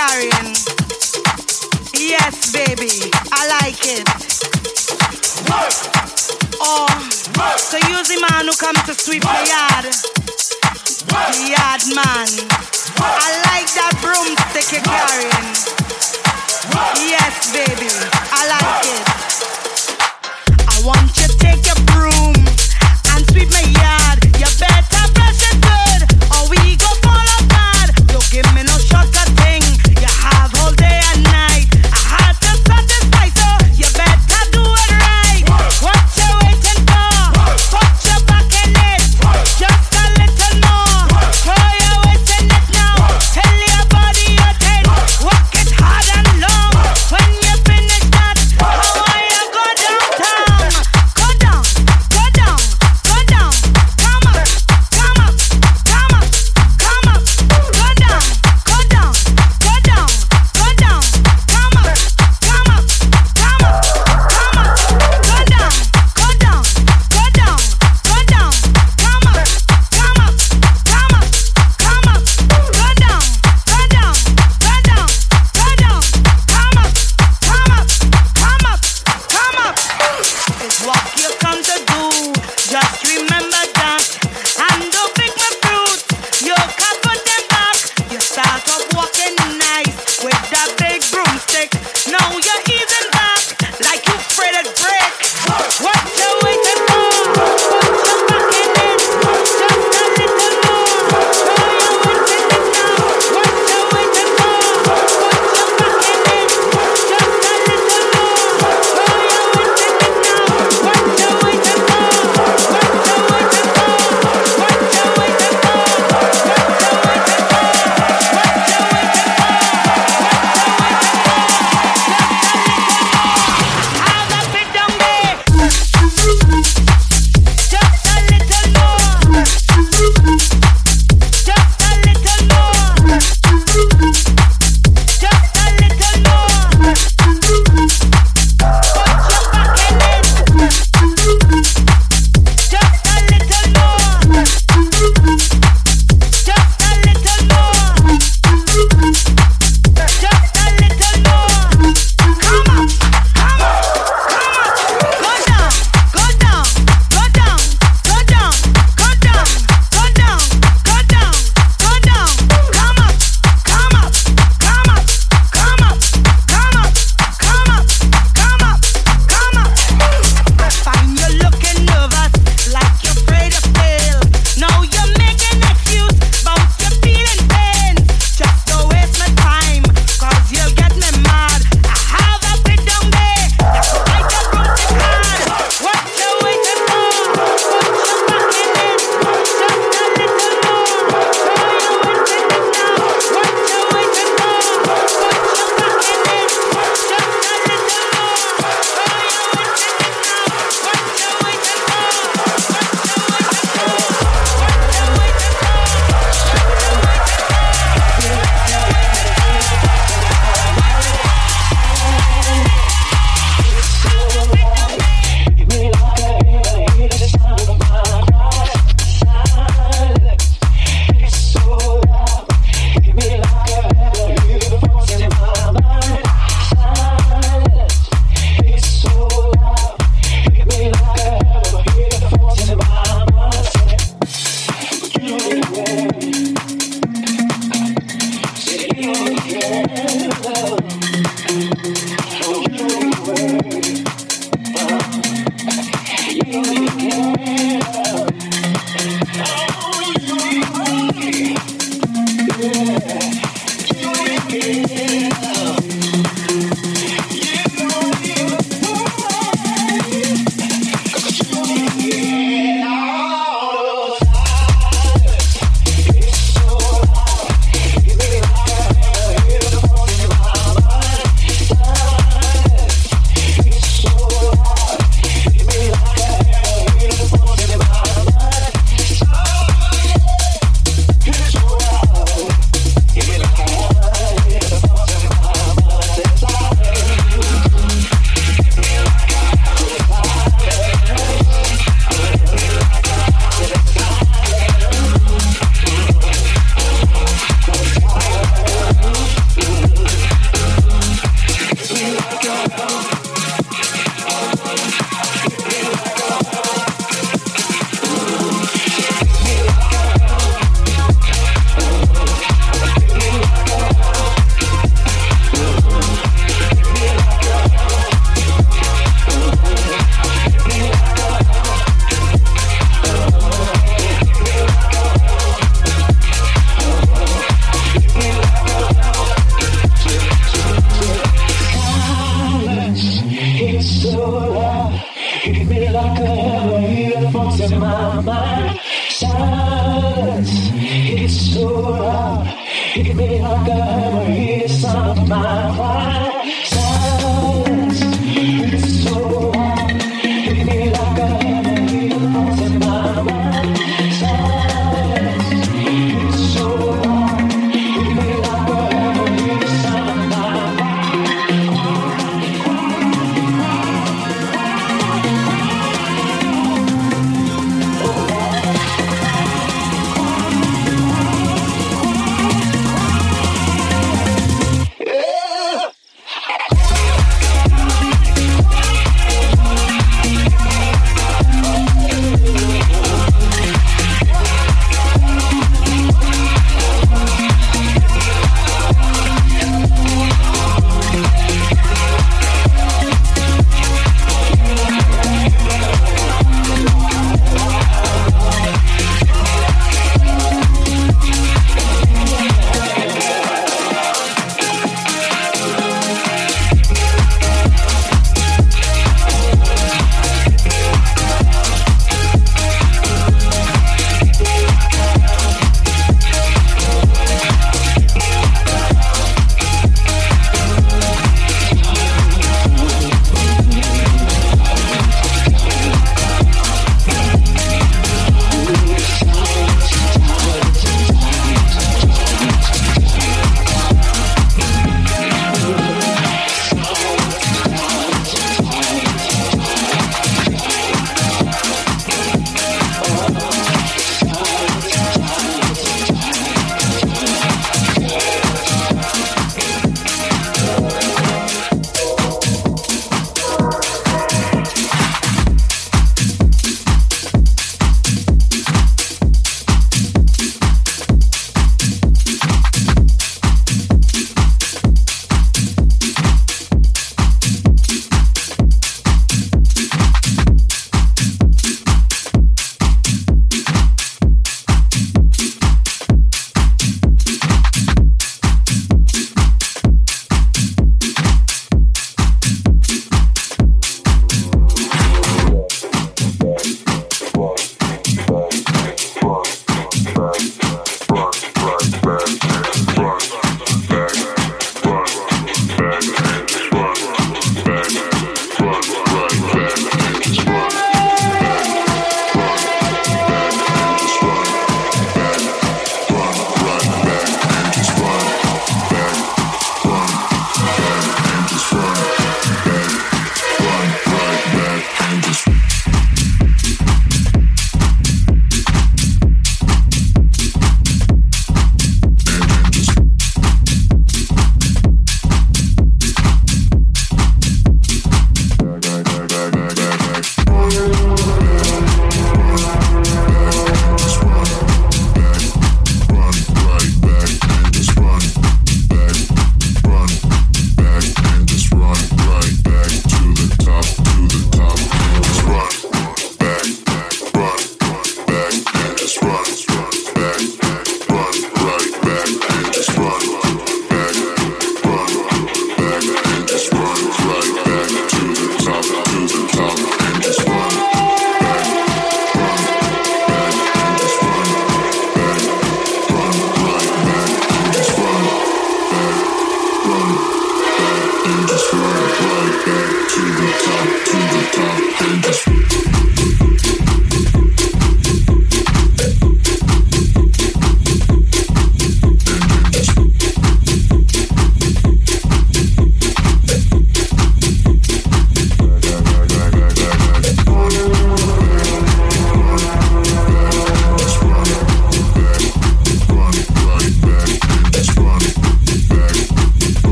carrying. Yes, baby, I like it. Work. Or Work. so use the man who comes to sweep Work. the yard. Work. The yard man. Work. I like that broomstick you're carrying. Yes, baby, I like it. I want you to take your broom and sweep my yard. Thank you.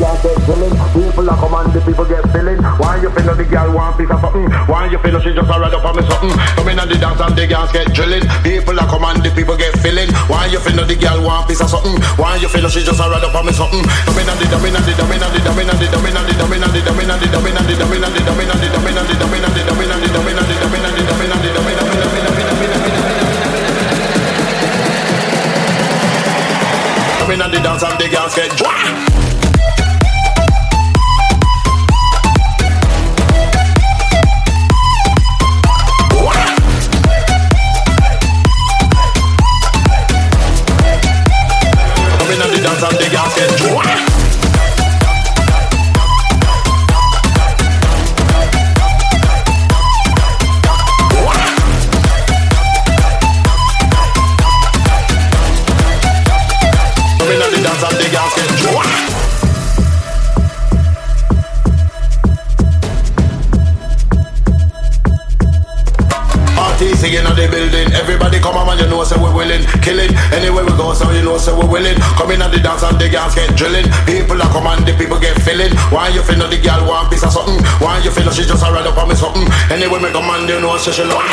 girl get killing. People are come the people get feeling. Why you feel the girl want piece of something? Why you feel she just a ride up on me something? Come in and the dance and the girls get drilling. People are come the people get feeling. Why you feel the girl want piece of something? Why you feel she just a ride up on me something? Come in and the dummy and the dummy and the dummy and the dummy and the dummy and the dummy and the dummy and the dummy and the dummy and the dummy and the dummy and the dummy and the dummy and the dummy and the dummy and the dummy and the come in and the dance and the girls get drunk. Come in at the dance and the girls get drilling. People are coming, and the people get feeling. Why you feel the girl want piece of something? Why you feel she just a ride up on me something? Anyway, me come and you know she she love.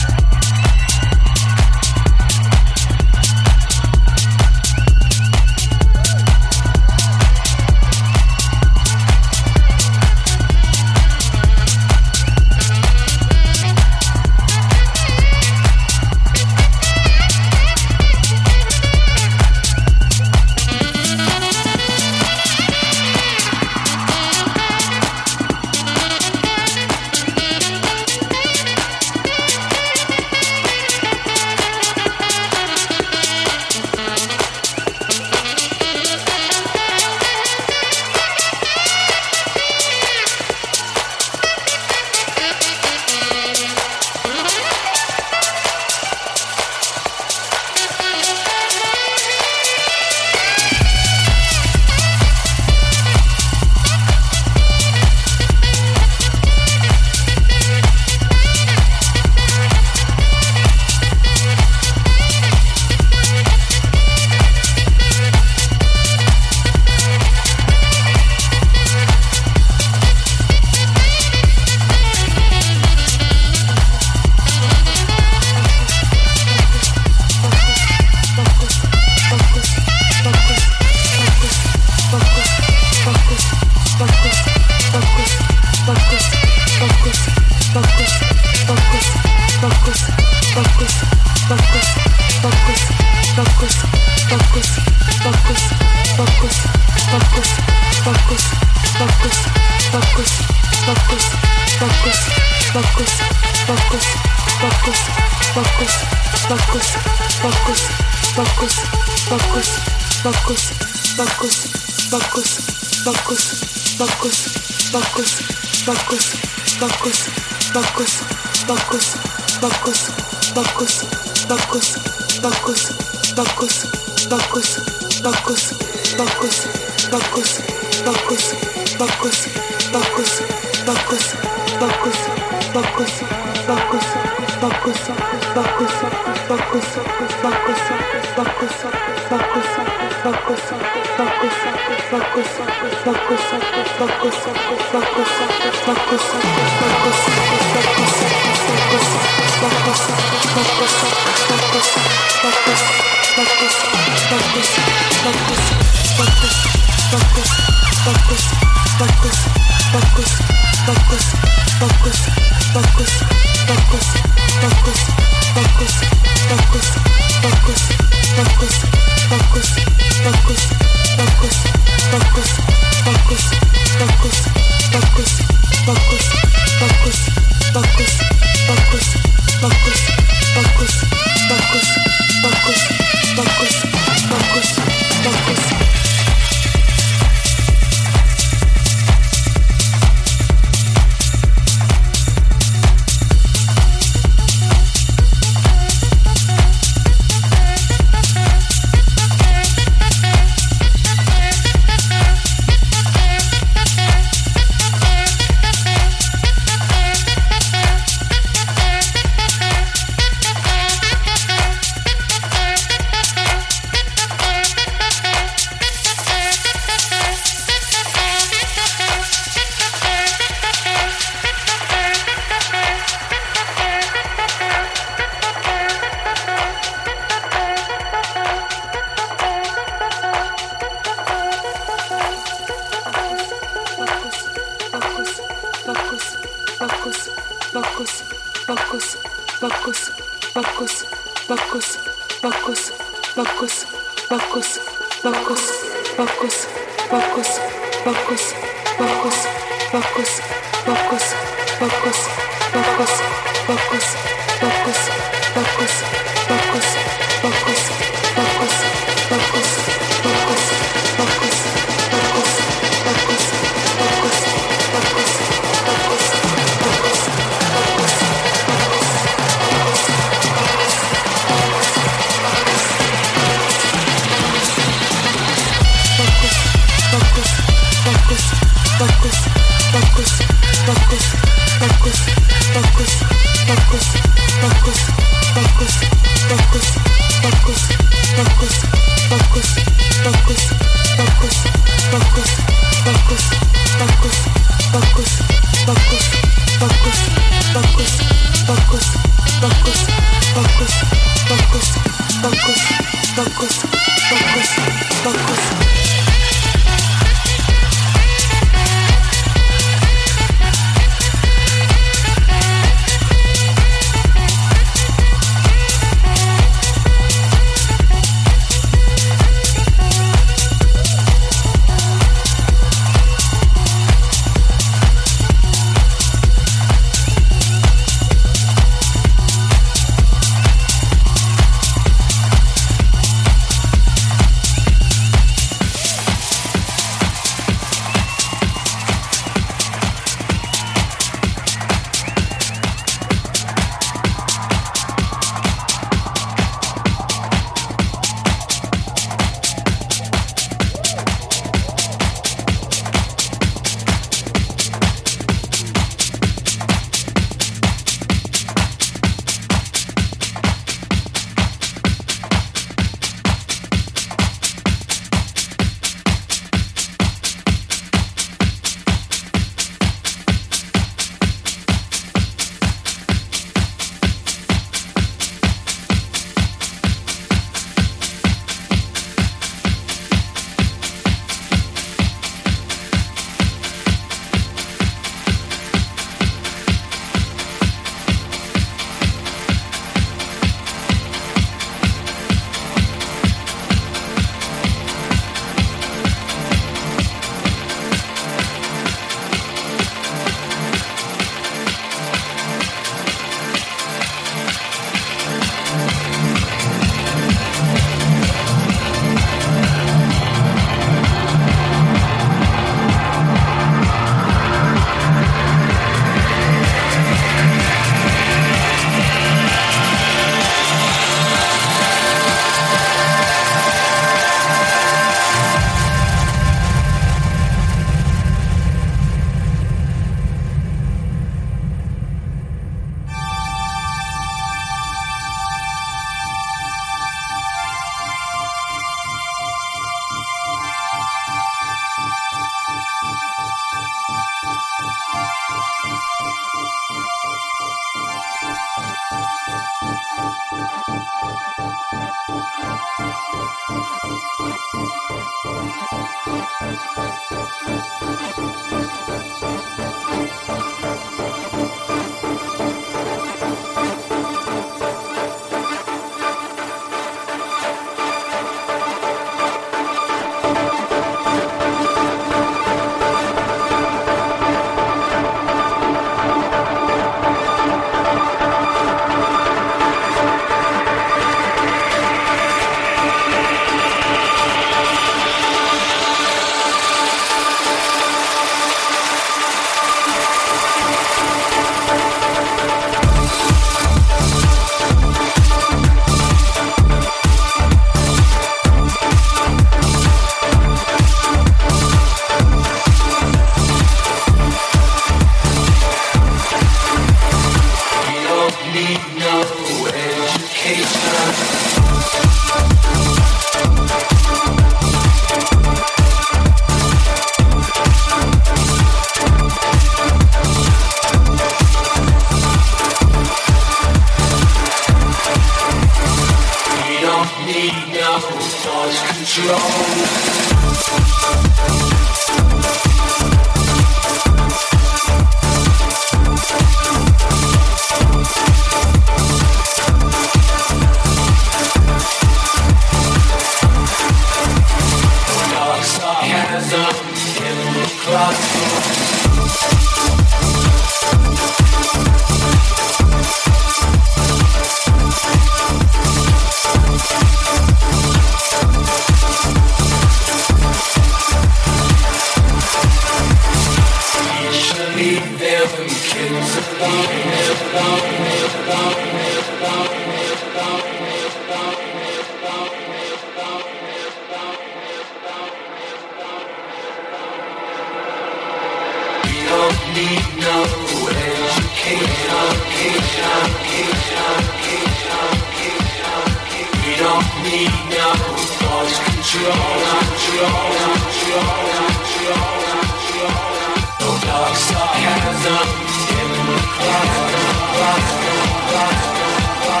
All in all,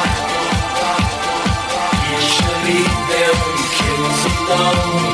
it's just a brick